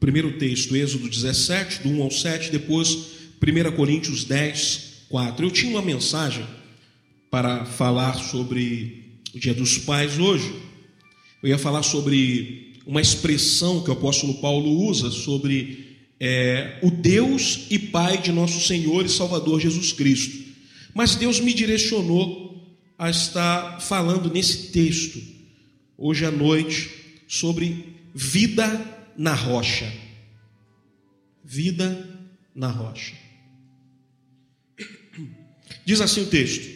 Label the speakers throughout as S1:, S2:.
S1: primeiro texto, Êxodo 17, do 1 ao 7, depois 1 Coríntios 10, 4. Eu tinha uma mensagem para falar sobre o Dia dos Pais hoje. Eu ia falar sobre uma expressão que o apóstolo Paulo usa sobre é, o Deus e Pai de nosso Senhor e Salvador Jesus Cristo. Mas Deus me direcionou a estar falando nesse texto, hoje à noite, sobre vida na rocha. Vida na rocha. Diz assim o texto: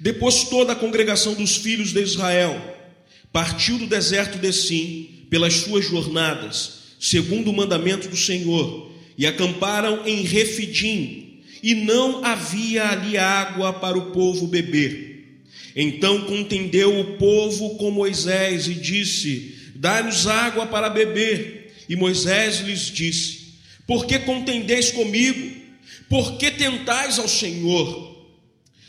S1: Depois toda a congregação dos filhos de Israel partiu do deserto de Sim pelas suas jornadas, segundo o mandamento do Senhor, e acamparam em Refidim, e não havia ali água para o povo beber. Então contendeu o povo com Moisés e disse: Dai-nos água para beber. E Moisés lhes disse: Por que contendeis comigo? Por que tentais ao Senhor?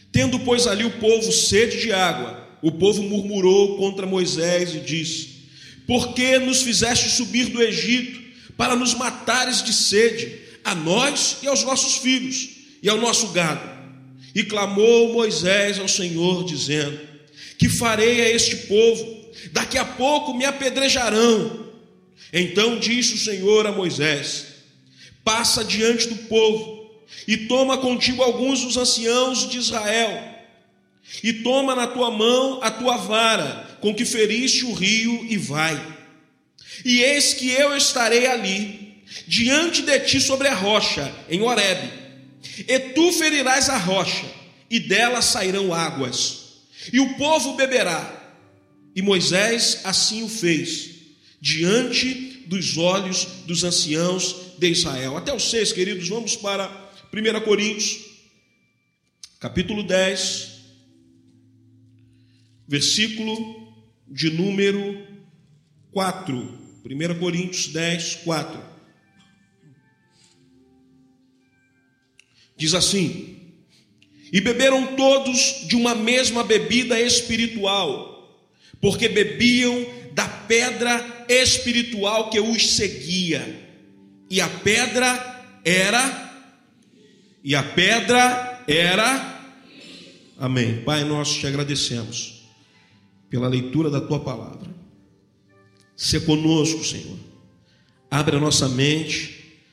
S1: Tendo, pois, ali o povo sede de água, o povo murmurou contra Moisés e disse: Por que nos fizeste subir do Egito para nos matares de sede, a nós e aos nossos filhos e ao nosso gado? E clamou Moisés ao Senhor, dizendo: Que farei a este povo? Daqui a pouco me apedrejarão. Então disse o Senhor a Moisés: Passa diante do povo e toma contigo alguns dos anciãos de Israel, e toma na tua mão a tua vara com que feriste o rio e vai. E eis que eu estarei ali, diante de ti sobre a rocha, em Horebe, e tu ferirás a rocha, e dela sairão águas, e o povo beberá e Moisés assim o fez, diante dos olhos dos anciãos de Israel. Até os seis, queridos, vamos para 1 Coríntios, capítulo 10, versículo de número 4. 1 Coríntios 10, 4. Diz assim: E beberam todos de uma mesma bebida espiritual porque bebiam da pedra espiritual que os seguia. E a pedra era e a pedra era Amém. Pai, nós te agradecemos pela leitura da tua palavra. Se conosco, Senhor. Abra a nossa mente,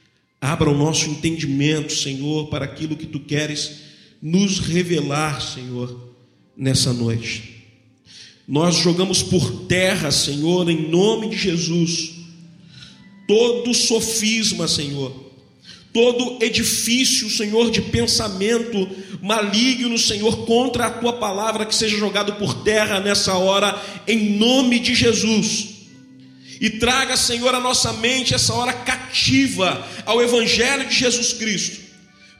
S1: abra o nosso entendimento, Senhor, para aquilo que tu queres nos revelar, Senhor, nessa noite. Nós jogamos por terra, Senhor, em nome de Jesus, todo sofisma, Senhor, todo edifício, Senhor, de pensamento maligno, Senhor, contra a tua palavra, que seja jogado por terra nessa hora, em nome de Jesus. E traga, Senhor, a nossa mente essa hora cativa ao Evangelho de Jesus Cristo,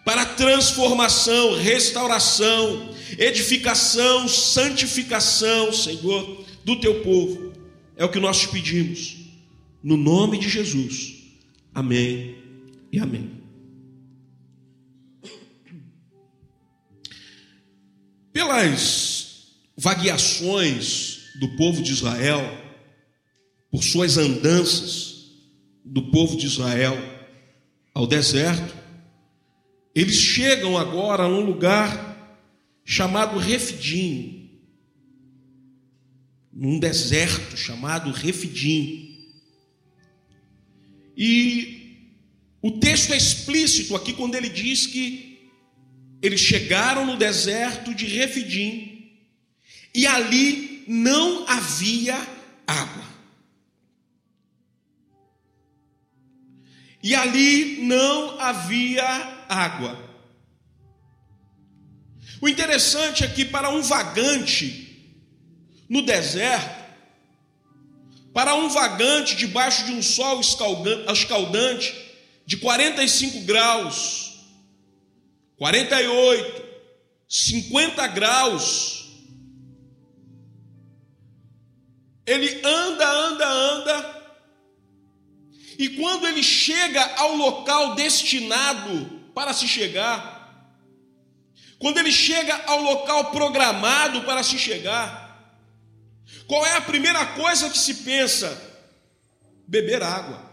S1: para transformação, restauração, edificação, santificação, Senhor, do teu povo. É o que nós te pedimos, no nome de Jesus. Amém e amém. Pelas vagueações do povo de Israel, por suas andanças do povo de Israel ao deserto, eles chegam agora a um lugar chamado Refidim, num deserto chamado Refidim. E o texto é explícito aqui quando ele diz que eles chegaram no deserto de Refidim e ali não havia água. E ali não havia água. O interessante é que para um vagante no deserto, para um vagante debaixo de um sol escaldante de 45 graus, 48, 50 graus, ele anda, anda, anda, e quando ele chega ao local destinado para se chegar, quando ele chega ao local programado para se chegar, qual é a primeira coisa que se pensa? Beber água.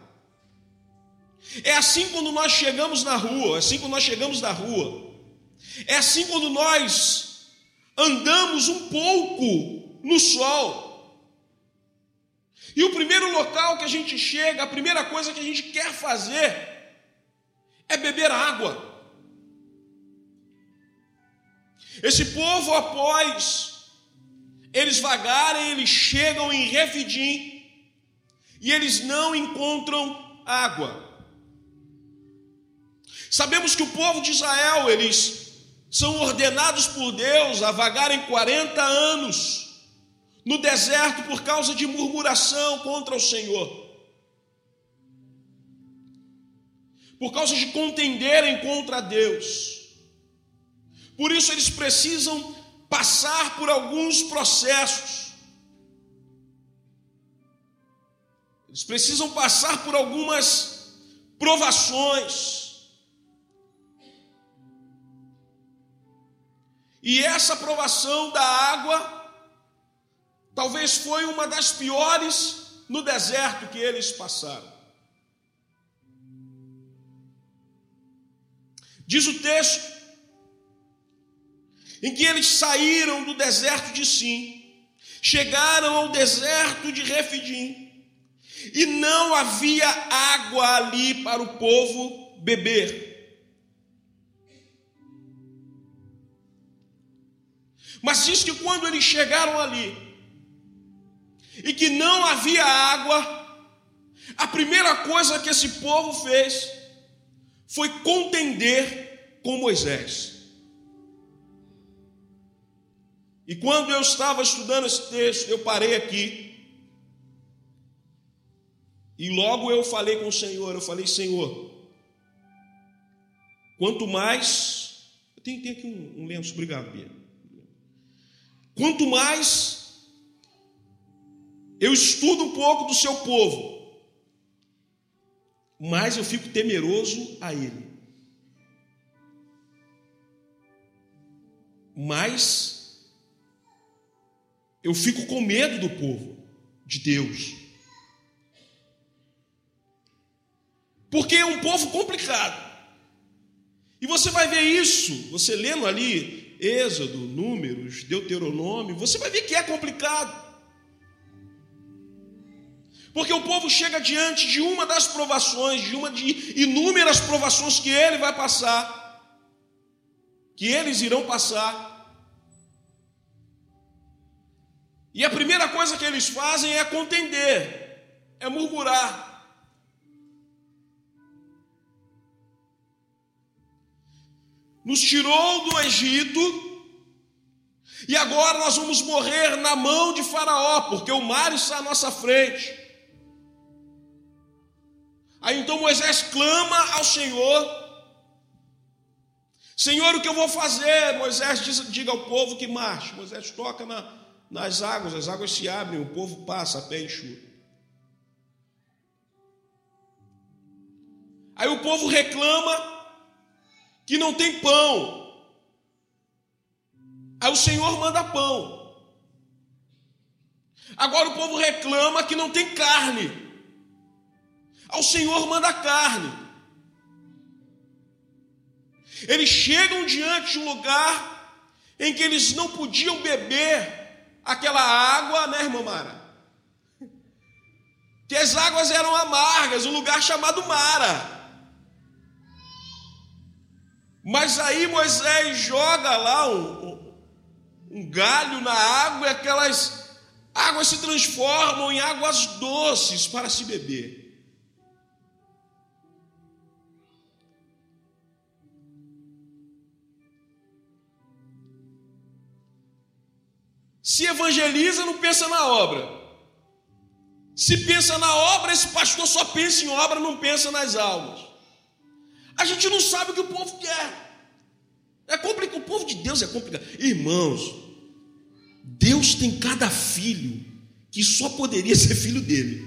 S1: É assim quando nós chegamos na rua, é assim quando nós chegamos na rua. É assim quando nós andamos um pouco no sol. E o primeiro local que a gente chega, a primeira coisa que a gente quer fazer é beber água. Esse povo, após eles vagarem, eles chegam em Refidim e eles não encontram água. Sabemos que o povo de Israel, eles são ordenados por Deus a vagarem 40 anos no deserto por causa de murmuração contra o Senhor. Por causa de contenderem contra Deus. Por isso eles precisam passar por alguns processos. Eles precisam passar por algumas provações. E essa provação da água talvez foi uma das piores no deserto que eles passaram. Diz o texto em que eles saíram do deserto de Sim, chegaram ao deserto de Refidim, e não havia água ali para o povo beber. Mas diz que quando eles chegaram ali, e que não havia água, a primeira coisa que esse povo fez foi contender com Moisés. E quando eu estava estudando esse texto, eu parei aqui. E logo eu falei com o Senhor, eu falei, Senhor, quanto mais. Tem, tem aqui um, um lenço, obrigado, Bia. Quanto mais eu estudo um pouco do seu povo, mais eu fico temeroso a ele. Mais eu fico com medo do povo de Deus. Porque é um povo complicado. E você vai ver isso, você lendo ali Êxodo, Números, Deuteronômio, você vai ver que é complicado. Porque o povo chega diante de uma das provações, de uma de inúmeras provações que ele vai passar, que eles irão passar. E a primeira coisa que eles fazem é contender, é murmurar. Nos tirou do Egito, e agora nós vamos morrer na mão de Faraó, porque o mar está à nossa frente. Aí então Moisés clama ao Senhor. Senhor, o que eu vou fazer? Moisés diz, diga ao povo que marche. Moisés toca na, nas águas, as águas se abrem, o povo passa a pé enxuto. Aí o povo reclama que não tem pão. Aí o Senhor manda pão. Agora o povo reclama que não tem carne. Aí o Senhor manda carne. Eles chegam diante de um lugar em que eles não podiam beber aquela água, né, irmã Mara? Que as águas eram amargas, um lugar chamado Mara. Mas aí Moisés joga lá um, um galho na água e aquelas águas se transformam em águas doces para se beber. Se evangeliza, não pensa na obra. Se pensa na obra, esse pastor só pensa em obra, não pensa nas almas. A gente não sabe o que o povo quer. É complicado. O povo de Deus é complicado. Irmãos, Deus tem cada filho que só poderia ser filho dele.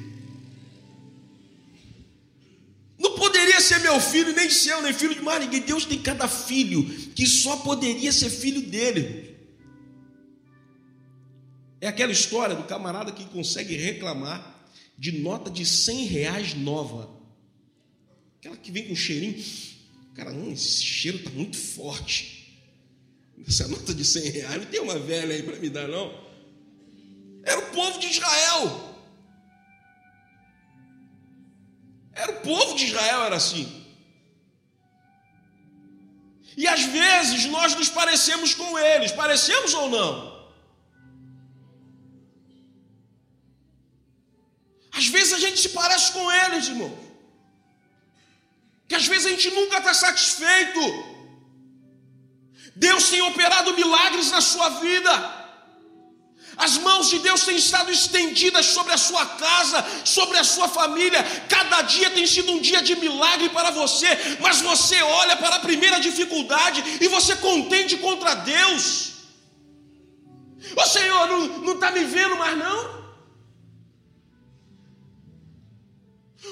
S1: Não poderia ser meu filho, nem seu, nem filho de mais ninguém. Deus tem cada filho que só poderia ser filho dele. É aquela história do camarada que consegue reclamar de nota de 100 reais nova. Aquela que vem com cheirinho. Cara, hum, esse cheiro está muito forte. Essa nota de 100 reais, não tem uma velha aí para me dar, não. Era o povo de Israel. Era o povo de Israel, era assim. E às vezes nós nos parecemos com eles, parecemos ou não? Nunca está satisfeito. Deus tem operado milagres na sua vida. As mãos de Deus têm estado estendidas sobre a sua casa, sobre a sua família. Cada dia tem sido um dia de milagre para você, mas você olha para a primeira dificuldade e você contende contra Deus. Ô Senhor, não está me vendo mais não?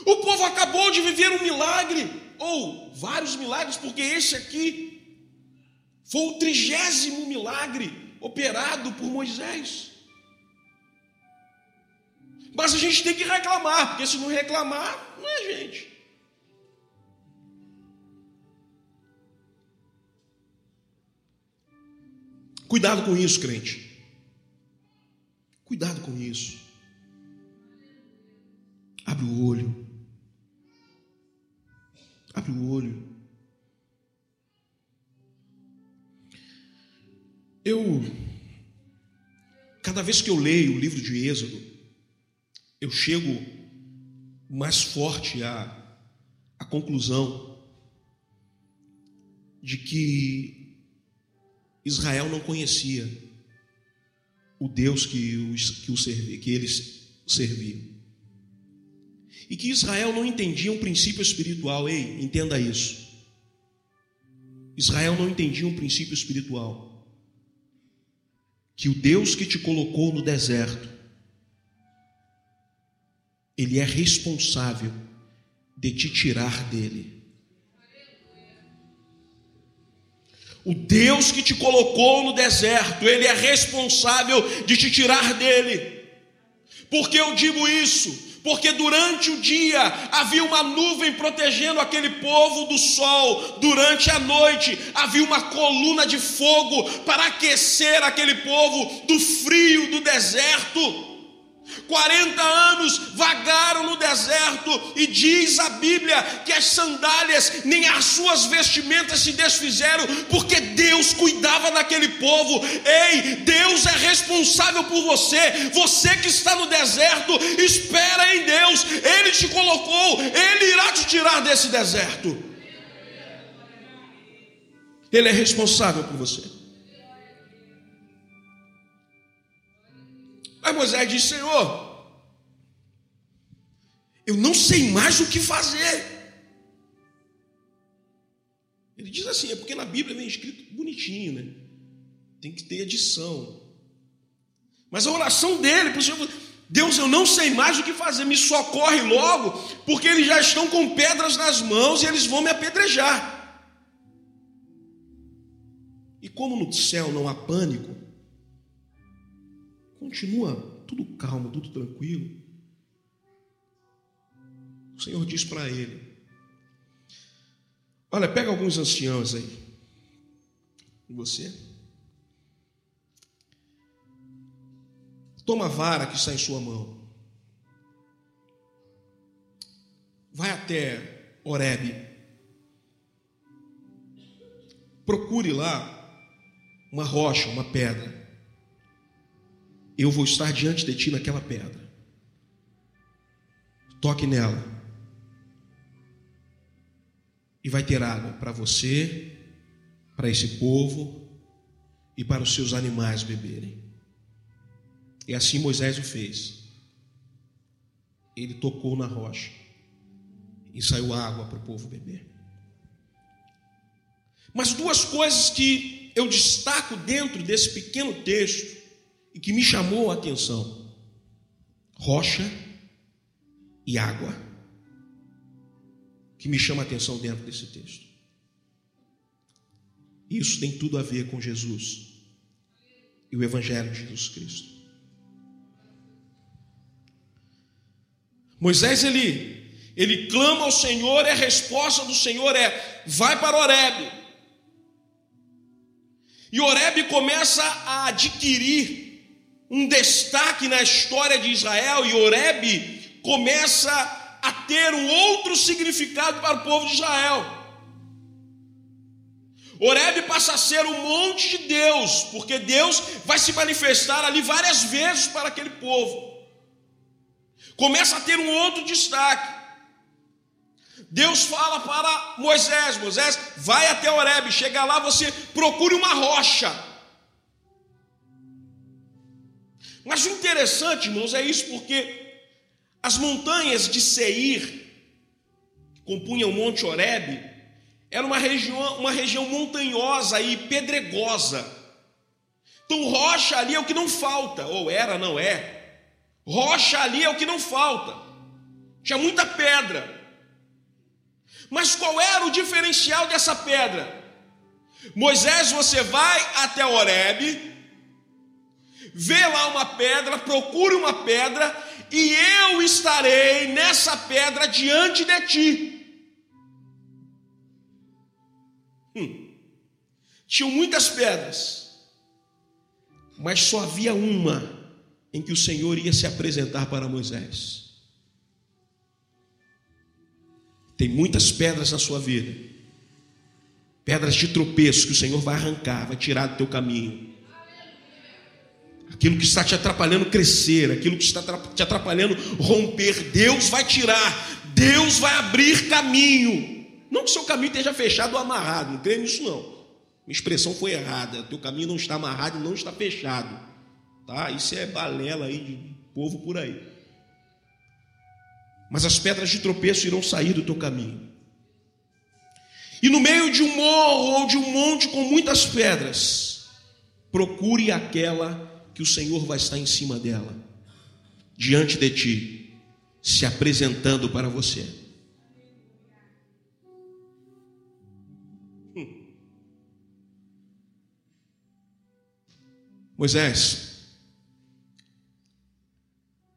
S1: O povo acabou de viver um milagre, ou vários milagres, porque esse aqui foi o trigésimo milagre operado por Moisés. Mas a gente tem que reclamar, porque se não reclamar, não é gente. Cuidado com isso, crente. Cuidado com isso. Abre o olho. Abre o olho. Eu, cada vez que eu leio o livro de Êxodo, eu chego mais forte à, à conclusão de que Israel não conhecia o Deus que, os, que, o que eles serviam. E que Israel não entendia um princípio espiritual, ei, entenda isso. Israel não entendia um princípio espiritual. Que o Deus que te colocou no deserto ele é responsável de te tirar dele. O Deus que te colocou no deserto, ele é responsável de te tirar dele. Por que eu digo isso? Porque durante o dia havia uma nuvem protegendo aquele povo do sol, durante a noite havia uma coluna de fogo para aquecer aquele povo do frio do deserto. 40 anos vagaram no deserto e diz a Bíblia que as sandálias nem as suas vestimentas se desfizeram, porque Deus cuidava daquele povo. Ei, Deus é responsável por você. Você que está no deserto, espera em Deus. Ele te colocou, ele irá te tirar desse deserto. Ele é responsável por você. Aí Moisés disse: Senhor, eu não sei mais o que fazer. Ele diz assim: é porque na Bíblia vem escrito bonitinho, né? Tem que ter edição. Mas a oração dele o Senhor, Deus, eu não sei mais o que fazer, me socorre logo, porque eles já estão com pedras nas mãos e eles vão me apedrejar. E como no céu não há pânico, Continua tudo calmo, tudo tranquilo. O Senhor diz para ele: Olha, pega alguns anciãos aí. E você? Toma a vara que está em sua mão. Vai até Oreb. Procure lá uma rocha, uma pedra eu vou estar diante de ti naquela pedra. Toque nela. E vai ter água para você, para esse povo e para os seus animais beberem. E assim Moisés o fez. Ele tocou na rocha e saiu água para o povo beber. Mas duas coisas que eu destaco dentro desse pequeno texto e que me chamou a atenção: rocha e água. Que me chama a atenção dentro desse texto. Isso tem tudo a ver com Jesus e o Evangelho de Jesus Cristo. Moisés ele, Ele clama ao Senhor e a resposta do Senhor é: vai para Oreb. E Oreb começa a adquirir um destaque na história de Israel, e Oreb começa a ter um outro significado para o povo de Israel. Oreb passa a ser o monte de Deus, porque Deus vai se manifestar ali várias vezes para aquele povo. Começa a ter um outro destaque. Deus fala para Moisés: Moisés, vai até Oreb, chega lá, você procure uma rocha. Mas o interessante, irmãos, é isso, porque as montanhas de Seir, que compunham o Monte Oreb, era uma região, uma região montanhosa e pedregosa. Então, rocha ali é o que não falta, ou era, não é. Rocha ali é o que não falta. Tinha muita pedra. Mas qual era o diferencial dessa pedra? Moisés, você vai até Horebe, vê lá uma pedra, procure uma pedra, e eu estarei nessa pedra diante de ti. Hum. Tinham muitas pedras, mas só havia uma em que o Senhor ia se apresentar para Moisés. Tem muitas pedras na sua vida, pedras de tropeço que o Senhor vai arrancar, vai tirar do teu caminho. Aquilo que está te atrapalhando crescer, aquilo que está te atrapalhando romper, Deus vai tirar, Deus vai abrir caminho. Não que seu caminho esteja fechado ou amarrado, não creio nisso não. Minha expressão foi errada. Teu caminho não está amarrado e não está fechado. Tá? Isso é balela aí de povo por aí. Mas as pedras de tropeço irão sair do teu caminho. E no meio de um morro ou de um monte com muitas pedras, procure aquela que o Senhor vai estar em cima dela, diante de ti, se apresentando para você. Moisés,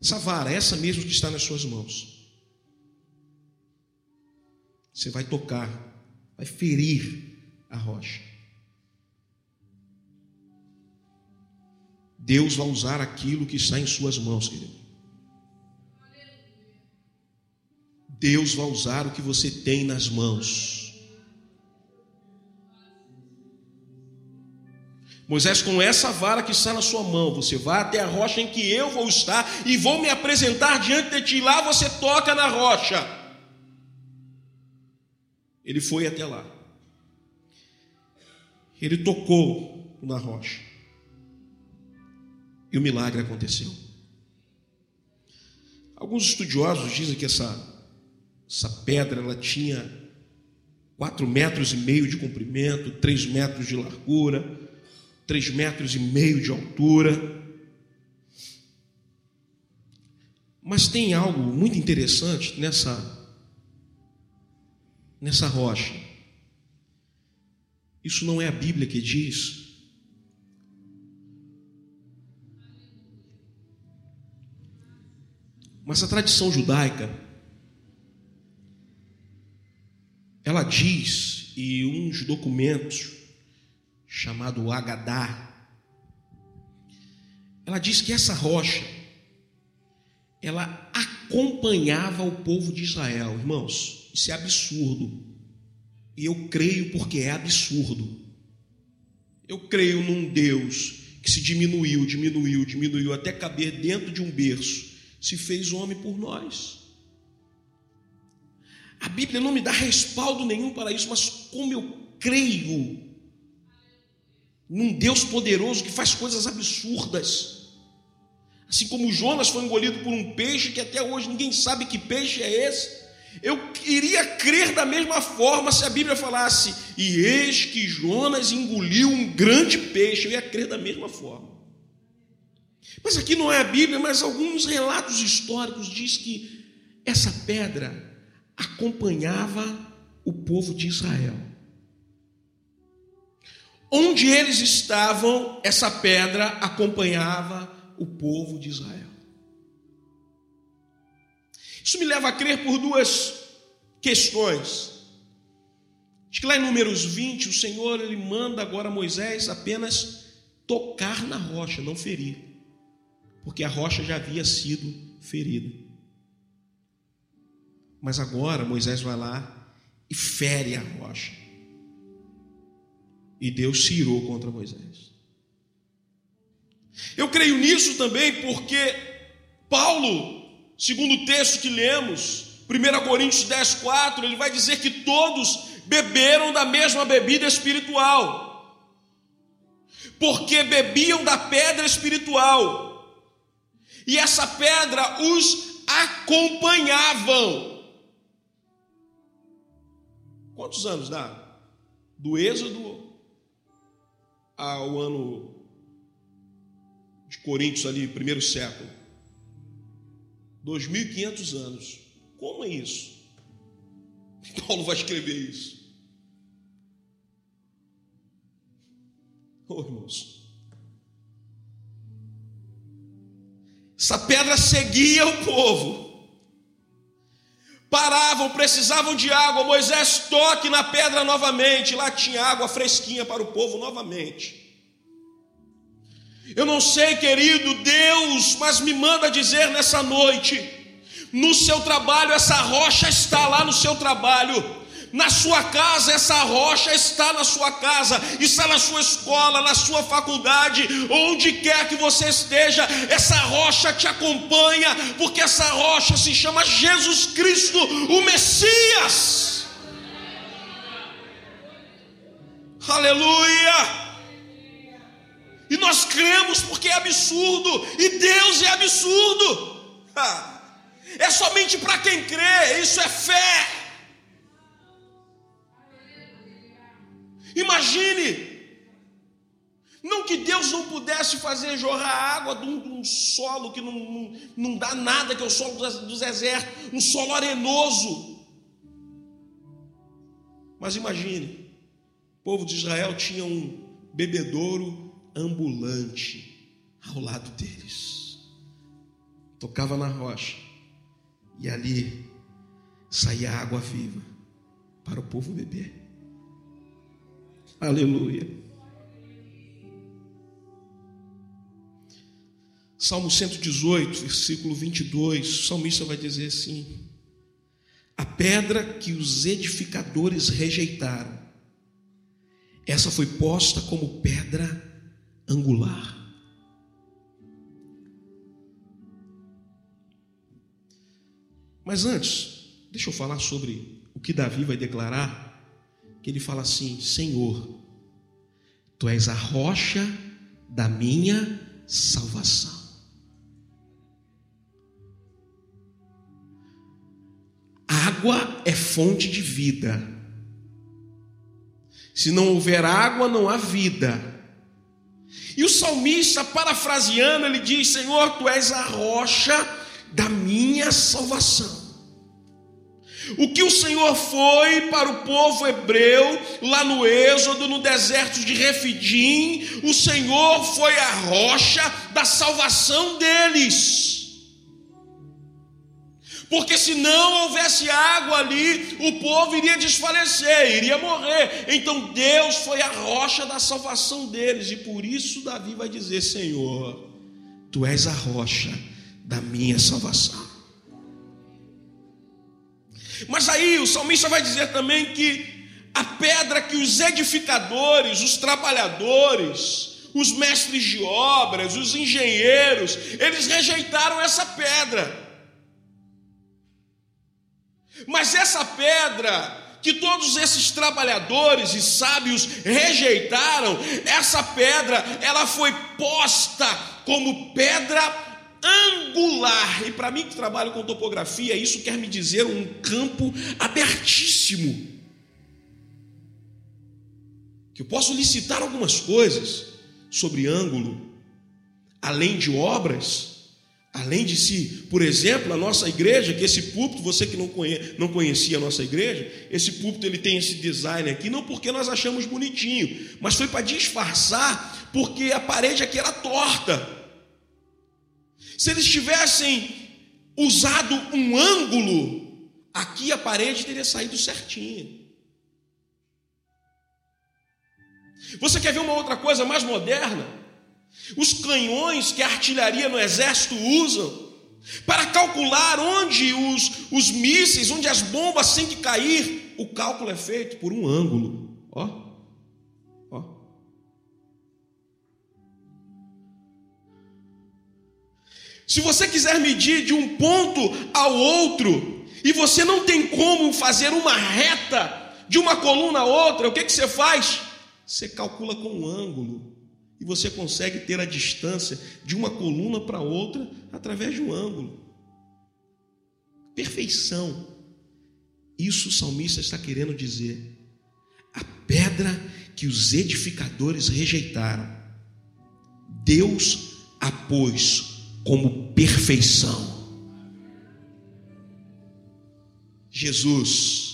S1: essa vara, essa mesmo que está nas suas mãos. Você vai tocar, vai ferir a rocha. Deus vai usar aquilo que está em suas mãos, querido. Deus vai usar o que você tem nas mãos. Moisés, com essa vara que está na sua mão, você vai até a rocha em que eu vou estar e vou me apresentar diante de ti. Lá você toca na rocha. Ele foi até lá. Ele tocou na rocha. E o milagre aconteceu. Alguns estudiosos dizem que essa, essa pedra ela tinha quatro metros e meio de comprimento, três metros de largura três metros e meio de altura. Mas tem algo muito interessante nessa nessa rocha. Isso não é a Bíblia que diz. Mas a tradição judaica ela diz e uns documentos chamado Agadá. Ela diz que essa rocha ela acompanhava o povo de Israel. Irmãos, isso é absurdo. E eu creio porque é absurdo. Eu creio num Deus que se diminuiu, diminuiu, diminuiu até caber dentro de um berço, se fez homem por nós. A Bíblia não me dá respaldo nenhum para isso, mas como eu creio num Deus poderoso que faz coisas absurdas. Assim como Jonas foi engolido por um peixe que até hoje ninguém sabe que peixe é esse. Eu iria crer da mesma forma se a Bíblia falasse, e eis que Jonas engoliu um grande peixe, eu ia crer da mesma forma. Mas aqui não é a Bíblia, mas alguns relatos históricos diz que essa pedra acompanhava o povo de Israel. Onde eles estavam, essa pedra acompanhava o povo de Israel. Isso me leva a crer por duas questões. Acho que lá em Números 20, o Senhor ele manda agora Moisés apenas tocar na rocha, não ferir, porque a rocha já havia sido ferida. Mas agora Moisés vai lá e fere a rocha. E Deus se irou contra Moisés. Eu creio nisso também porque Paulo, segundo o texto que lemos, 1 Coríntios 10, 4, ele vai dizer que todos beberam da mesma bebida espiritual, porque bebiam da pedra espiritual, e essa pedra os acompanhavam. Quantos anos dá? Do Êxodo ao ano de Coríntios ali, primeiro século. 2.500 anos. Como é isso? Paulo vai escrever isso. Oh, irmãos. Essa pedra seguia o povo. Paravam, precisavam de água. Moisés toque na pedra novamente. Lá tinha água fresquinha para o povo novamente. Eu não sei, querido Deus, mas me manda dizer nessa noite: no seu trabalho, essa rocha está lá no seu trabalho. Na sua casa, essa rocha está na sua casa, está na sua escola, na sua faculdade, onde quer que você esteja, essa rocha te acompanha, porque essa rocha se chama Jesus Cristo, o Messias. Aleluia! E nós cremos porque é absurdo, e Deus é absurdo. É somente para quem crê, isso é fé. Imagine, não que Deus não pudesse fazer jorrar água de um, de um solo que não, não, não, dá nada, que é o solo do, do deserto, um solo arenoso. Mas imagine, o povo de Israel tinha um bebedouro ambulante ao lado deles. Tocava na rocha e ali saía água viva para o povo beber. Aleluia. Salmo 118, versículo 22, o salmista vai dizer assim: A pedra que os edificadores rejeitaram, essa foi posta como pedra angular. Mas antes, deixa eu falar sobre o que Davi vai declarar, que ele fala assim: Senhor, tu és a rocha da minha salvação. Água é fonte de vida. Se não houver água, não há vida. E o salmista, parafraseando, ele diz: Senhor, tu és a rocha da minha salvação. O que o Senhor foi para o povo hebreu, lá no Êxodo, no deserto de Refidim, o Senhor foi a rocha da salvação deles porque se não houvesse água ali, o povo iria desfalecer, iria morrer. Então Deus foi a rocha da salvação deles, e por isso Davi vai dizer: Senhor, tu és a rocha da minha salvação. Mas aí o salmista vai dizer também que a pedra que os edificadores, os trabalhadores, os mestres de obras, os engenheiros, eles rejeitaram essa pedra. Mas essa pedra que todos esses trabalhadores e sábios rejeitaram, essa pedra, ela foi posta como pedra angular. E para mim que trabalho com topografia, isso quer me dizer um campo abertíssimo. Que eu posso licitar algumas coisas sobre ângulo, além de obras, Além de si, por exemplo, a nossa igreja, que esse púlpito, você que não, conhe, não conhecia a nossa igreja, esse púlpito ele tem esse design aqui, não porque nós achamos bonitinho, mas foi para disfarçar, porque a parede aqui era torta. Se eles tivessem usado um ângulo, aqui a parede teria saído certinha. Você quer ver uma outra coisa mais moderna? Os canhões que a artilharia no exército usam para calcular onde os, os mísseis, onde as bombas têm que cair, o cálculo é feito por um ângulo. Ó. Se você quiser medir de um ponto ao outro, e você não tem como fazer uma reta de uma coluna a outra, o que, que você faz? Você calcula com um ângulo e você consegue ter a distância de uma coluna para outra através de um ângulo. Perfeição. Isso o salmista está querendo dizer. A pedra que os edificadores rejeitaram, Deus a pôs como perfeição. Jesus,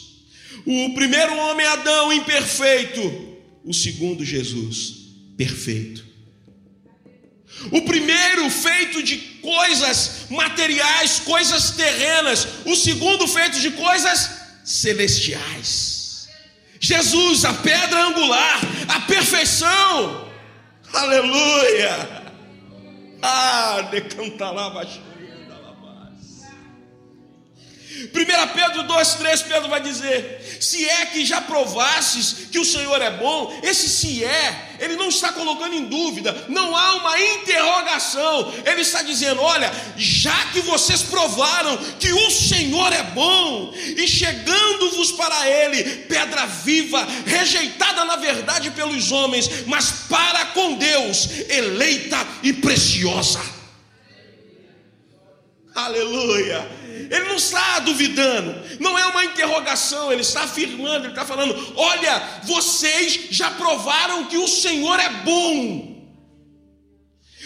S1: o primeiro homem Adão imperfeito, o segundo Jesus, perfeito. O primeiro feito de coisas materiais, coisas terrenas, o segundo feito de coisas celestiais. Jesus, a pedra angular, a perfeição. Aleluia! Ah, decanta lá baixo. 1 Pedro 2,3, Pedro vai dizer: Se é que já provastes que o Senhor é bom, esse se é, ele não está colocando em dúvida, não há uma interrogação, ele está dizendo: Olha, já que vocês provaram que o Senhor é bom, e chegando-vos para Ele, pedra viva, rejeitada na verdade pelos homens, mas para com Deus, eleita e preciosa. Aleluia. Ele não está duvidando, não é uma interrogação, ele está afirmando, ele está falando: olha, vocês já provaram que o Senhor é bom.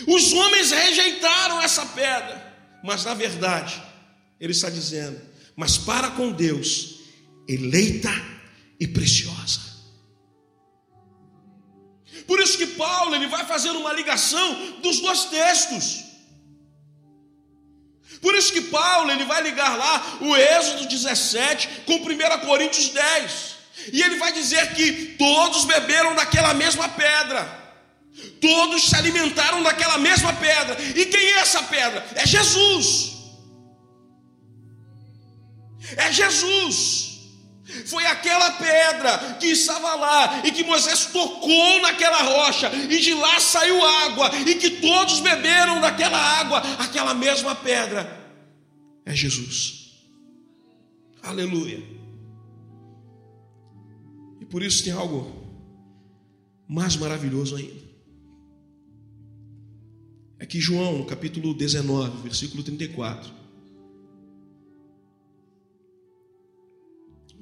S1: Os homens rejeitaram essa pedra, mas na verdade, ele está dizendo: mas para com Deus, eleita e preciosa. Por isso que Paulo ele vai fazendo uma ligação dos dois textos. Por isso que Paulo ele vai ligar lá o Êxodo 17 com 1 Coríntios 10. E ele vai dizer que todos beberam daquela mesma pedra. Todos se alimentaram daquela mesma pedra. E quem é essa pedra? É Jesus. É Jesus. Foi aquela pedra que estava lá e que Moisés tocou naquela rocha e de lá saiu água e que todos beberam daquela água, aquela mesma pedra é Jesus. Aleluia. E por isso tem algo mais maravilhoso ainda. É que João, capítulo 19, versículo 34,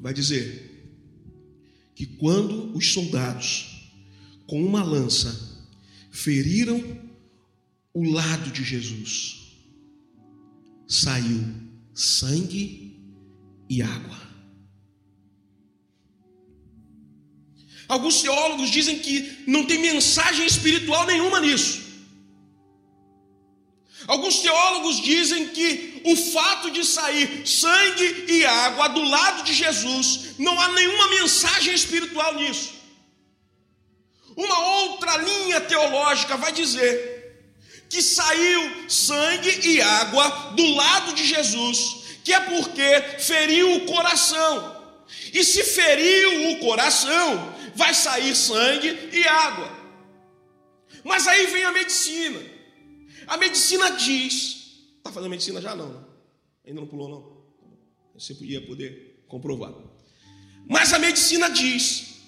S1: vai dizer que quando os soldados, com uma lança, feriram o lado de Jesus, saiu sangue e água. Alguns teólogos dizem que não tem mensagem espiritual nenhuma nisso. Alguns teólogos dizem que o fato de sair sangue e água do lado de Jesus, não há nenhuma mensagem espiritual nisso. Uma outra linha teológica vai dizer que saiu sangue e água do lado de Jesus, que é porque feriu o coração. E se feriu o coração, vai sair sangue e água. Mas aí vem a medicina. A medicina diz, está fazendo medicina já não, né? ainda não pulou não. Você podia poder comprovar. Mas a medicina diz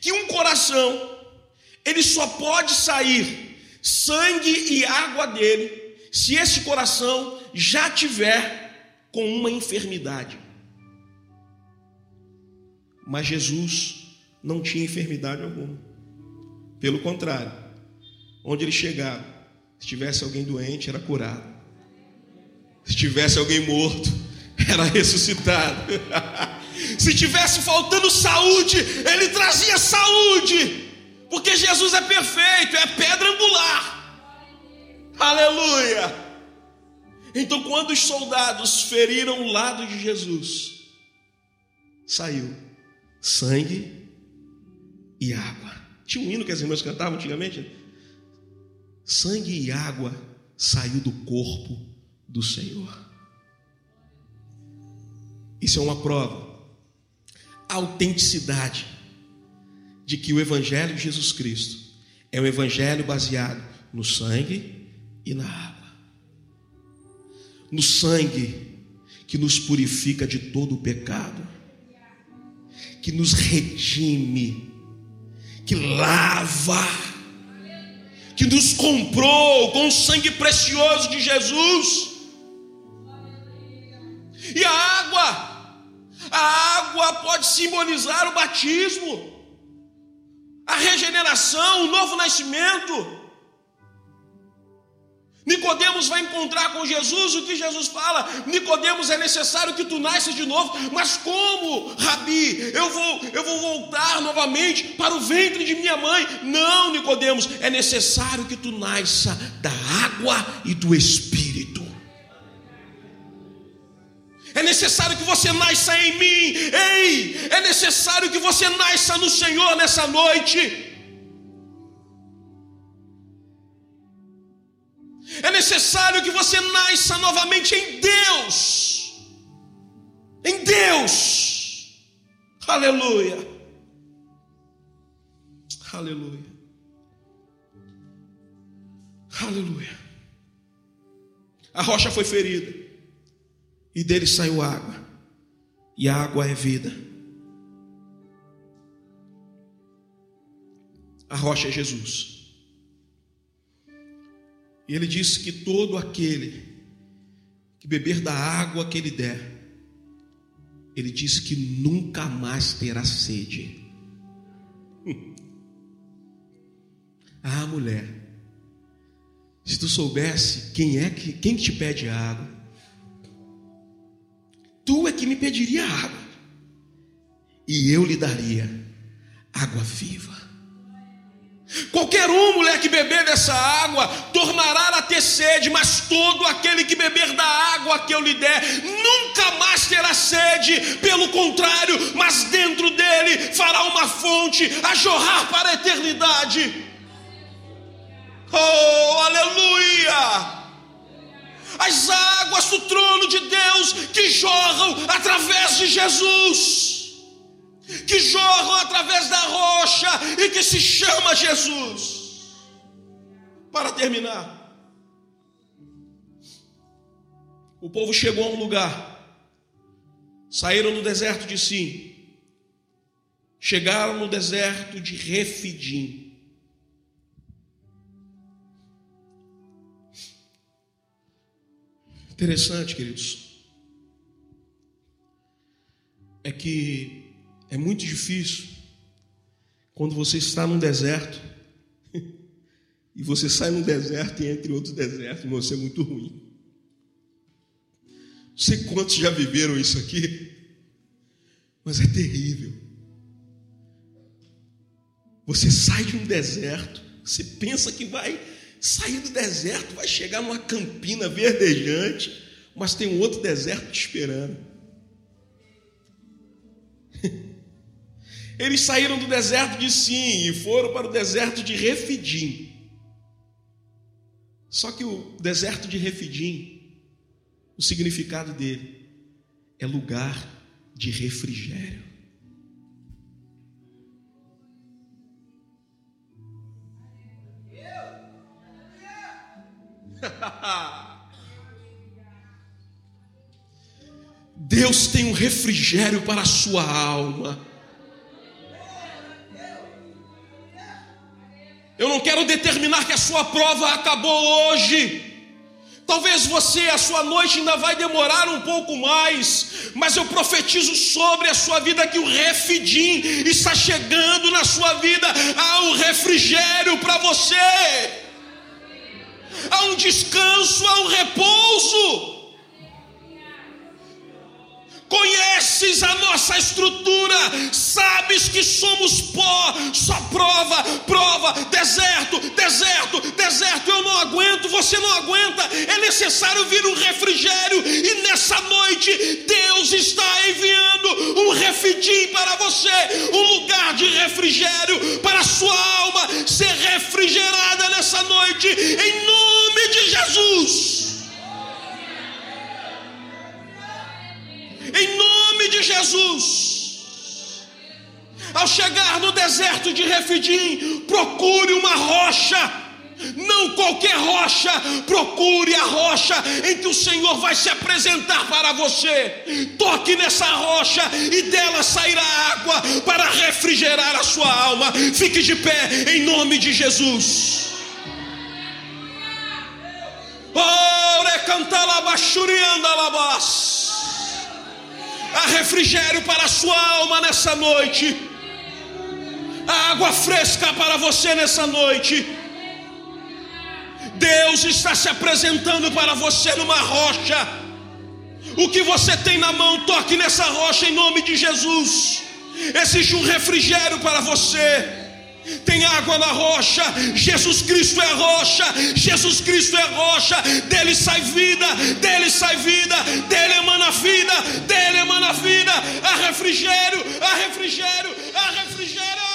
S1: que um coração ele só pode sair sangue e água dele se esse coração já tiver com uma enfermidade. Mas Jesus não tinha enfermidade alguma. Pelo contrário, onde ele chegava, se tivesse alguém doente, era curado. Se tivesse alguém morto, era ressuscitado. Se tivesse faltando saúde, ele trazia saúde. Porque Jesus é perfeito, é pedra angular. Aleluia. Então, quando os soldados feriram o lado de Jesus, saiu sangue e água. Tinha um hino que as irmãs cantavam antigamente. Sangue e água saiu do corpo do Senhor. Isso é uma prova. A autenticidade de que o Evangelho de Jesus Cristo é um Evangelho baseado no sangue e na água. No sangue que nos purifica de todo o pecado, que nos redime, que lava, que nos comprou com o sangue precioso de Jesus. Simbolizar o batismo, a regeneração, o novo nascimento. Nicodemos vai encontrar com Jesus o que Jesus fala. Nicodemos é necessário que tu nasças de novo, mas como, Rabi? Eu vou eu vou voltar novamente para o ventre de minha mãe? Não, Nicodemos, é necessário que tu nasça da água e do espírito. É necessário que você nasça em mim. Ei, é necessário que você nasça no Senhor nessa noite. É necessário que você nasça novamente em Deus. Em Deus. Aleluia. Aleluia. Aleluia. A rocha foi ferida. E dele saiu água. E a água é vida. A rocha é Jesus. E ele disse que todo aquele que beber da água que ele der, ele disse que nunca mais terá sede. ah, mulher, se tu soubesse quem é que quem te pede água, tu é que me pediria água, e eu lhe daria água viva. Qualquer um, mulher, que beber dessa água, tornará a ter sede, mas todo aquele que beber da água que eu lhe der, nunca mais terá sede, pelo contrário, mas dentro dele fará uma fonte a jorrar para a eternidade. Oh, aleluia! As águas do trono de Deus que jorram através de Jesus que jorram através da rocha e que se chama Jesus. Para terminar, o povo chegou a um lugar, saíram no deserto de Sim, chegaram no deserto de Refidim. Interessante, queridos, é que é muito difícil quando você está num deserto e você sai num deserto e entre outros desertos, você é muito ruim. Não sei quantos já viveram isso aqui, mas é terrível. Você sai de um deserto, você pensa que vai sair do deserto, vai chegar numa campina verdejante, mas tem um outro deserto te esperando. Eles saíram do deserto de Sim e foram para o deserto de Refidim. Só que o deserto de Refidim, o significado dele é lugar de refrigério. Deus tem um refrigério para a sua alma. Eu não quero determinar que a sua prova acabou hoje. Talvez você, a sua noite ainda vai demorar um pouco mais, mas eu profetizo sobre a sua vida que o refidim está chegando na sua vida. Há um refrigério para você, há um descanso, há um repouso conheces a nossa estrutura, sabes que somos pó, só prova, prova, deserto, deserto, deserto. Eu não aguento, você não aguenta, é necessário vir um refrigério, e nessa noite Deus está enviando um refidim para você, um lugar de refrigério para a sua alma ser refrigerada nessa noite, em nome de Jesus. Em nome de Jesus. Ao chegar no deserto de Refidim, procure uma rocha. Não qualquer rocha, procure a rocha em que o Senhor vai se apresentar para você. Toque nessa rocha e dela sairá água para refrigerar a sua alma. Fique de pé em nome de Jesus. Há refrigério para a sua alma nessa noite. Há água fresca para você nessa noite. Deus está se apresentando para você numa rocha. O que você tem na mão, toque nessa rocha em nome de Jesus. Existe um refrigério para você tem água na rocha, Jesus Cristo é a rocha, Jesus Cristo é a rocha, dele sai vida, dele sai vida, dele emana vida, dele emana vida, há refrigério, há refrigério.